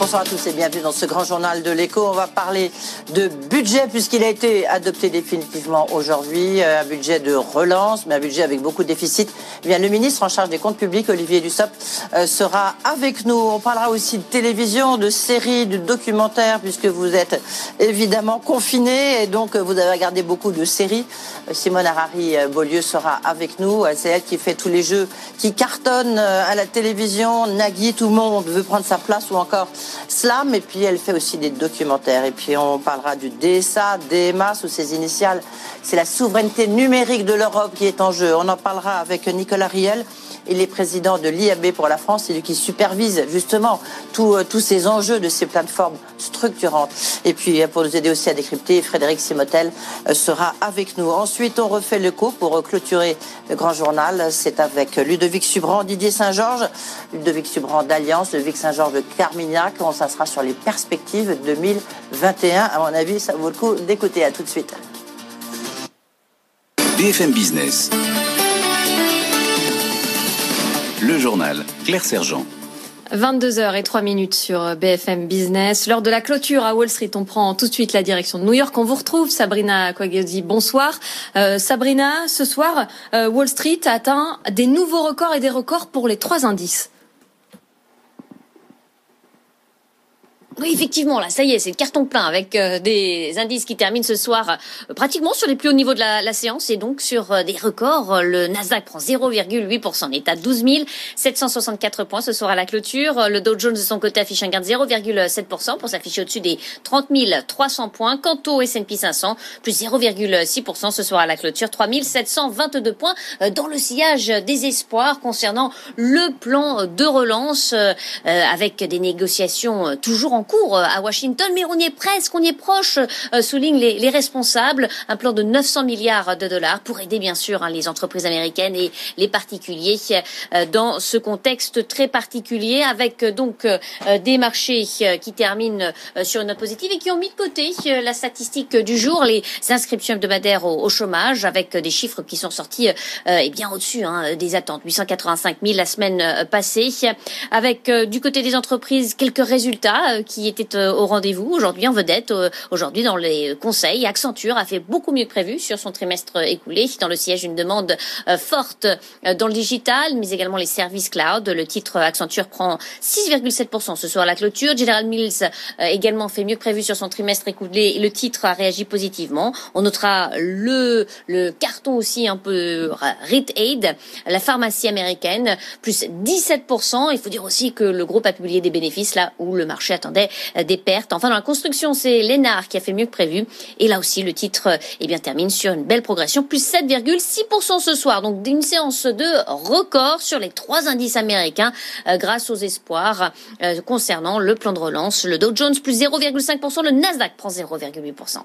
Bonsoir à tous et bienvenue dans ce grand journal de l'écho. On va parler de budget puisqu'il a été adopté définitivement aujourd'hui, euh, un budget de relance, mais un budget avec beaucoup de déficits. Eh bien, le ministre en charge des comptes publics, Olivier Dussopt, euh, sera avec nous. On parlera aussi de télévision, de séries, de documentaires, puisque vous êtes évidemment confinés et donc vous avez regardé beaucoup de séries. Euh, Simone Harari Beaulieu sera avec nous. C'est elle qui fait tous les jeux qui cartonnent à la télévision. Nagui, tout le monde veut prendre sa place ou encore Slam. Et puis elle fait aussi des documentaires. Et puis on parlera du DSA, DMA sous ses initiales. C'est la souveraineté numérique de l'Europe qui est en jeu. On en parlera avec Nicolas Riel. Il est président de l'IAB pour la France, c'est lui qui supervise justement euh, tous ces enjeux de ces plateformes structurantes. Et puis, euh, pour nous aider aussi à décrypter, Frédéric Simotel euh, sera avec nous. Ensuite, on refait le coup pour clôturer le grand journal. C'est avec Ludovic Subran, Didier Saint-Georges, Ludovic Subran d'Alliance, Ludovic Saint-Georges de Carmignac. Ça sera sur les perspectives 2021. À mon avis, ça vaut le coup d'écouter. À tout de suite. BFM Business. Le journal Claire Sergent. 22h et 3 minutes sur BFM Business. Lors de la clôture à Wall Street, on prend tout de suite la direction de New York. On vous retrouve, Sabrina Quagliozzi. Bonsoir. Euh, Sabrina, ce soir, euh, Wall Street a atteint des nouveaux records et des records pour les trois indices. Oui, effectivement, là, ça y est, c'est le carton plein avec euh, des indices qui terminent ce soir euh, pratiquement sur les plus hauts niveaux de la, séance et donc sur euh, des records. Le Nasdaq prend 0,8%, on est à 12 764 points ce soir à la clôture. Le Dow Jones de son côté affiche un gain de 0,7% pour s'afficher au-dessus des 30 300 points. Quant au S&P 500, plus 0,6% ce soir à la clôture, 3 722 points dans le sillage des espoirs concernant le plan de relance avec des négociations toujours en cours euh, à Washington, mais on y est presque, on y est proche, euh, soulignent les, les, responsables. Un plan de 900 milliards de dollars pour aider bien sûr hein, les entreprises américaines et les particuliers euh, dans ce contexte très particulier, avec donc des marchés qui terminent sur une note positive et qui ont mis de côté la statistique du jour, les inscriptions hebdomadaires au, au chômage, avec des chiffres qui sont sortis et bien au-dessus hein, des attentes, 885 000 la semaine passée, avec du côté des entreprises quelques résultats qui était euh, au rendez-vous aujourd'hui en vedette. Euh, aujourd'hui, dans les conseils, Accenture a fait beaucoup mieux que prévu sur son trimestre écoulé. Dans le siège, une demande euh, forte dans le digital, mais également les services cloud. Le titre Accenture prend 6,7% ce soir à la clôture. General Mills également fait mieux que prévu sur son trimestre écoulé. Le titre a réagi positivement. On notera le, le carton aussi un peu Rite Aid, la pharmacie américaine, plus 17%. Il faut dire aussi que le groupe a publié des bénéfices là où le marché attendait euh, des pertes. Enfin, dans la construction, c'est Lénard qui a fait mieux que prévu. Et là aussi, le titre euh, eh bien, termine sur une belle progression, plus 7,6% ce soir. Donc, une séance de record sur les trois indices américains euh, grâce aux espoirs concernant le plan de relance. Le Dow Jones plus 0,5%, le Nasdaq prend 0,8%.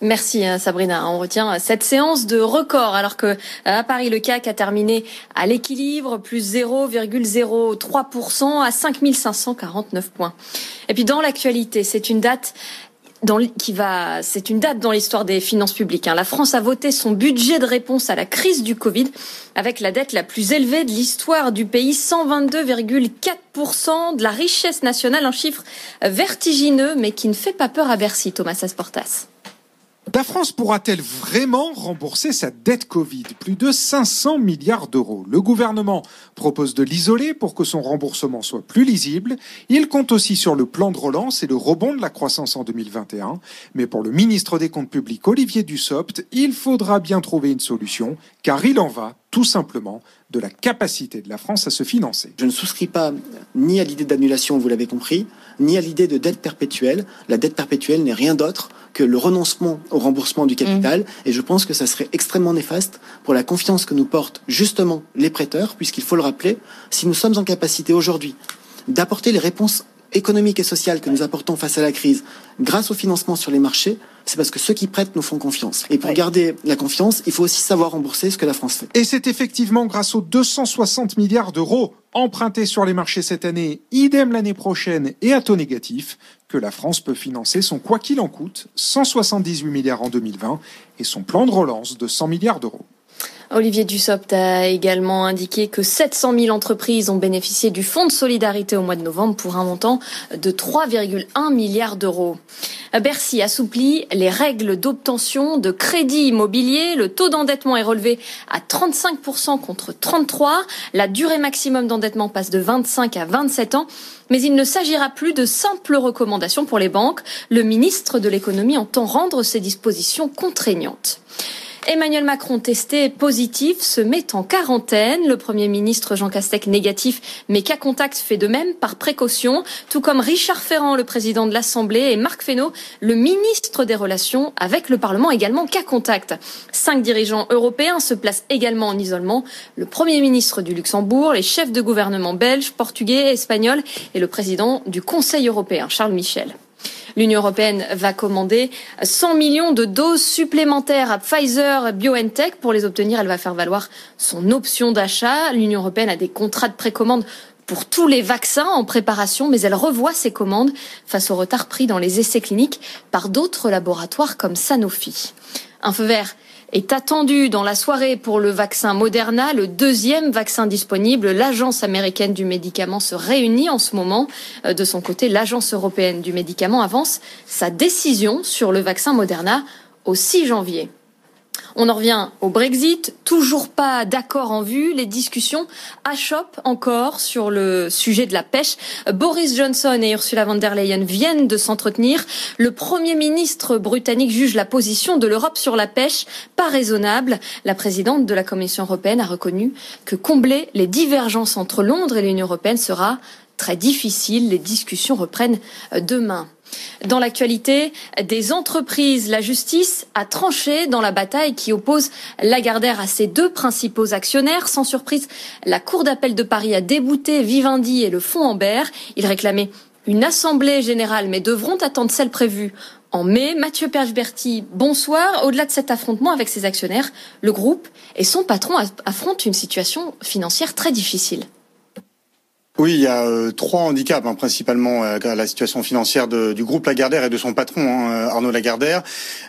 Merci hein, Sabrina. On retient cette séance de record alors que à Paris le CAC a terminé à l'équilibre, plus 0,03% à 5549 points. Et puis dans l'actualité, c'est une date dans, qui va, c'est une date dans l'histoire des finances publiques. Hein. La France a voté son budget de réponse à la crise du Covid avec la dette la plus élevée de l'histoire du pays, 122,4% de la richesse nationale, un chiffre vertigineux mais qui ne fait pas peur à Bercy, Thomas Asportas. La France pourra-t-elle vraiment rembourser sa dette Covid? Plus de 500 milliards d'euros. Le gouvernement propose de l'isoler pour que son remboursement soit plus lisible. Il compte aussi sur le plan de relance et le rebond de la croissance en 2021. Mais pour le ministre des Comptes publics, Olivier Dussopt, il faudra bien trouver une solution, car il en va tout simplement de la capacité de la France à se financer. Je ne souscris pas ni à l'idée d'annulation, vous l'avez compris, ni à l'idée de dette perpétuelle. La dette perpétuelle n'est rien d'autre que le renoncement au remboursement du capital. Et je pense que ça serait extrêmement néfaste pour la confiance que nous portent justement les prêteurs, puisqu'il faut le rappeler, si nous sommes en capacité aujourd'hui d'apporter les réponses économiques et sociales que nous apportons face à la crise grâce au financement sur les marchés, c'est parce que ceux qui prêtent nous font confiance. Et pour garder la confiance, il faut aussi savoir rembourser ce que la France fait. Et c'est effectivement grâce aux 260 milliards d'euros empruntés sur les marchés cette année, idem l'année prochaine et à taux négatif, que la France peut financer son quoi qu'il en coûte, 178 milliards en 2020, et son plan de relance de 100 milliards d'euros. Olivier Dussopt a également indiqué que 700 000 entreprises ont bénéficié du Fonds de solidarité au mois de novembre pour un montant de 3,1 milliards d'euros. Bercy assouplit les règles d'obtention de crédit immobilier. Le taux d'endettement est relevé à 35% contre 33%. La durée maximum d'endettement passe de 25 à 27 ans. Mais il ne s'agira plus de simples recommandations pour les banques. Le ministre de l'économie entend rendre ces dispositions contraignantes. Emmanuel Macron testé positif se met en quarantaine. Le Premier ministre Jean Castex négatif, mais cas contact fait de même par précaution, tout comme Richard Ferrand, le président de l'Assemblée, et Marc Fesneau, le ministre des Relations avec le Parlement, également cas contact. Cinq dirigeants européens se placent également en isolement. Le Premier ministre du Luxembourg, les chefs de gouvernement belges, portugais, espagnols et le président du Conseil européen, Charles Michel. L'Union européenne va commander 100 millions de doses supplémentaires à Pfizer BioNTech. Pour les obtenir, elle va faire valoir son option d'achat. L'Union européenne a des contrats de précommande pour tous les vaccins en préparation, mais elle revoit ses commandes face au retard pris dans les essais cliniques par d'autres laboratoires comme Sanofi. Un feu vert est attendu dans la soirée pour le vaccin Moderna, le deuxième vaccin disponible. L'Agence américaine du médicament se réunit en ce moment. Euh, de son côté, l'Agence européenne du médicament avance sa décision sur le vaccin Moderna au 6 janvier. On en revient au Brexit, toujours pas d'accord en vue, les discussions achoppent encore sur le sujet de la pêche. Boris Johnson et Ursula von der Leyen viennent de s'entretenir. Le Premier ministre britannique juge la position de l'Europe sur la pêche pas raisonnable. La présidente de la Commission européenne a reconnu que combler les divergences entre Londres et l'Union européenne sera très difficile. Les discussions reprennent demain. Dans l'actualité des entreprises, la justice a tranché dans la bataille qui oppose Lagardère à ses deux principaux actionnaires. Sans surprise, la Cour d'appel de Paris a débouté Vivendi et le Fonds Ambert. Ils réclamaient une assemblée générale, mais devront attendre celle prévue en mai. Mathieu Pergeberti, bonsoir. Au-delà de cet affrontement avec ses actionnaires, le groupe et son patron affrontent une situation financière très difficile. Oui, il y a euh, trois handicaps hein, principalement euh, la situation financière de, du groupe Lagardère et de son patron hein, euh, Arnaud Lagardère.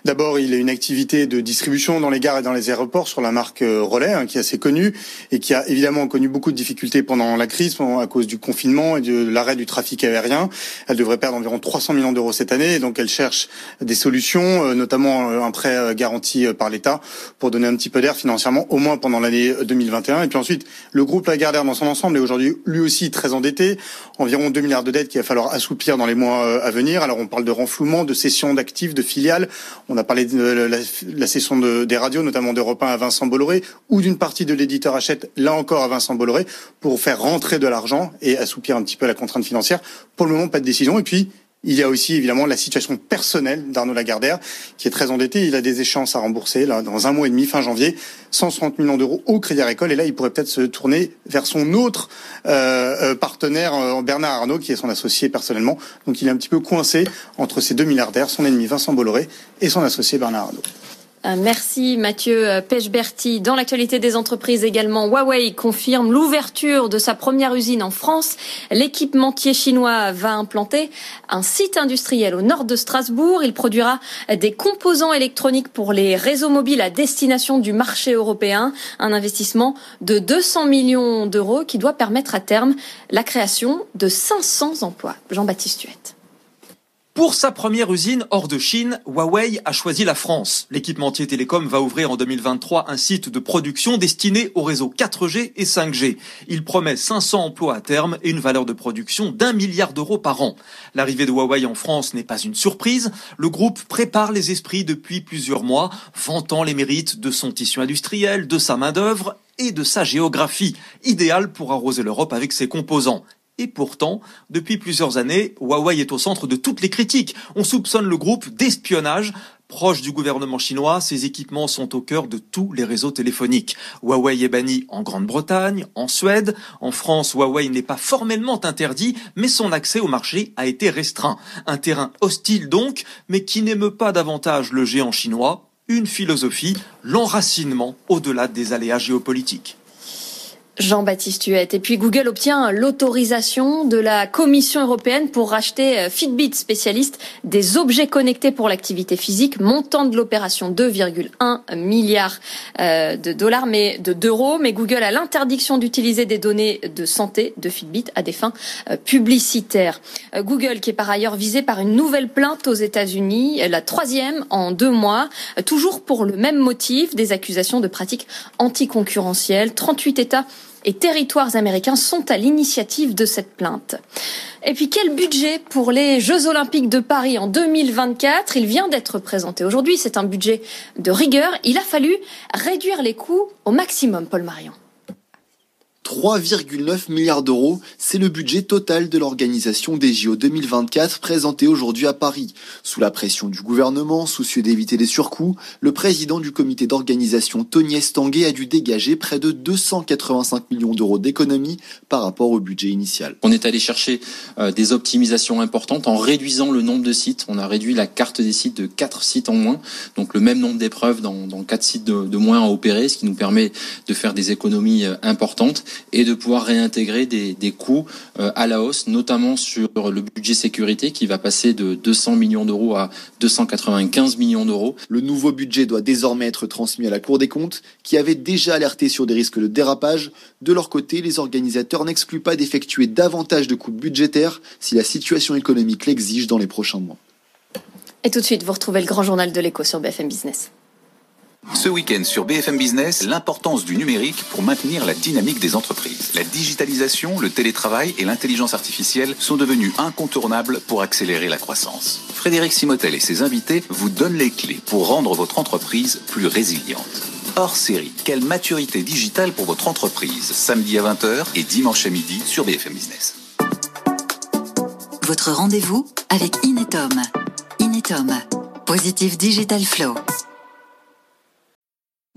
D'abord, il a une activité de distribution dans les gares et dans les aéroports sur la marque Relais, hein, qui est assez connue et qui a évidemment connu beaucoup de difficultés pendant la crise, à cause du confinement et de l'arrêt du trafic aérien. Elle devrait perdre environ 300 millions d'euros cette année, et donc elle cherche des solutions, notamment un prêt garanti par l'État pour donner un petit peu d'air financièrement, au moins pendant l'année 2021. Et puis ensuite, le groupe Lagardère dans son ensemble est aujourd'hui lui aussi endetté, environ 2 milliards de dettes qu'il va falloir assouplir dans les mois euh, à venir. Alors on parle de renflouement, de cession d'actifs, de filiales. On a parlé de la, cession de, des radios, notamment d'Europe 1 à Vincent Bolloré, ou d'une partie de l'éditeur achète, là encore à Vincent Bolloré, pour faire rentrer de l'argent et assouplir un petit peu la contrainte financière. Pour le moment, pas de décision. Et puis, il y a aussi évidemment la situation personnelle d'Arnaud Lagardère, qui est très endetté. Il a des échéances à rembourser là dans un mois et demi, fin janvier, 160 millions d'euros au Crédit Agricole. Et là, il pourrait peut-être se tourner vers son autre euh, euh partenaire, euh, Bernard Arnault, qui est son associé personnellement. Donc, il est un petit peu coincé entre ces deux milliardaires, son ennemi Vincent Bolloré et son associé Bernard Arnault. Euh, merci Mathieu euh, Pechberti. Dans l'actualité des entreprises également, Huawei confirme l'ouverture de sa première usine en France. L'équipementier chinois va implanter un site industriel au nord de Strasbourg. Il produira des composants électroniques pour les réseaux mobiles à destination du marché européen. Un investissement de 200 millions d'euros qui doit permettre à terme la création de 500 emplois. Jean-Baptiste Huette. Pour sa première usine hors de Chine, Huawei a choisi la France. L'équipementier télécom va ouvrir en 2023 un site de production destiné au réseau 4G et 5G. Il promet 500 emplois à terme et une valeur de production d'un milliard d'euros par an. L'arrivée de Huawei en France n'est pas une surprise. Le groupe prépare les esprits depuis plusieurs mois, vantant les mérites de son tissu industriel, de sa main-d'œuvre et de sa géographie, idéale pour arroser l'Europe avec ses composants. Et pourtant, depuis plusieurs années, Huawei est au centre de toutes les critiques. On soupçonne le groupe d'espionnage. Proche du gouvernement chinois, ses équipements sont au cœur de tous les réseaux téléphoniques. Huawei est banni en Grande-Bretagne, en Suède. En France, Huawei n'est pas formellement interdit, mais son accès au marché a été restreint. Un terrain hostile donc, mais qui n'émeut pas davantage le géant chinois. Une philosophie, l'enracinement au-delà des aléas géopolitiques. Jean-Baptiste Huette. Et puis Google obtient l'autorisation de la Commission européenne pour racheter euh, Fitbit, spécialiste des objets connectés pour l'activité physique, montant de l'opération 2,1 milliards euh, de dollars, mais de d'euros. Mais Google a l'interdiction d'utiliser des données de santé de Fitbit à des fins euh, publicitaires. Google, qui est par ailleurs visé par une nouvelle plainte aux États-Unis, la troisième en deux mois, toujours pour le même motif, des accusations de pratiques anticoncurrentielles. 38 États et territoires américains sont à l'initiative de cette plainte. Et puis quel budget pour les Jeux Olympiques de Paris en 2024 Il vient d'être présenté aujourd'hui, c'est un budget de rigueur. Il a fallu réduire les coûts au maximum, Paul Marion. 3,9 milliards d'euros, c'est le budget total de l'organisation des JO 2024 présenté aujourd'hui à Paris. Sous la pression du gouvernement, soucieux d'éviter les surcoûts, le président du comité d'organisation Tony Estanguet a dû dégager près de 285 millions d'euros d'économies par rapport au budget initial. On est allé chercher euh, des optimisations importantes en réduisant le nombre de sites. On a réduit la carte des sites de 4 sites en moins, donc le même nombre d'épreuves dans, dans 4 sites de, de moins à opérer, ce qui nous permet de faire des économies euh, importantes et de pouvoir réintégrer des, des coûts euh, à la hausse, notamment sur le budget sécurité qui va passer de 200 millions d'euros à 295 millions d'euros. Le nouveau budget doit désormais être transmis à la Cour des comptes, qui avait déjà alerté sur des risques de dérapage. De leur côté, les organisateurs n'excluent pas d'effectuer davantage de coupes budgétaires si la situation économique l'exige dans les prochains mois. Et tout de suite, vous retrouvez le grand journal de l'écho sur BFM Business. Ce week-end sur BFM Business, l'importance du numérique pour maintenir la dynamique des entreprises. La digitalisation, le télétravail et l'intelligence artificielle sont devenus incontournables pour accélérer la croissance. Frédéric Simotel et ses invités vous donnent les clés pour rendre votre entreprise plus résiliente. Hors série, quelle maturité digitale pour votre entreprise Samedi à 20h et dimanche à midi sur BFM Business. Votre rendez-vous avec Inetom. Inetom. Positive Digital Flow.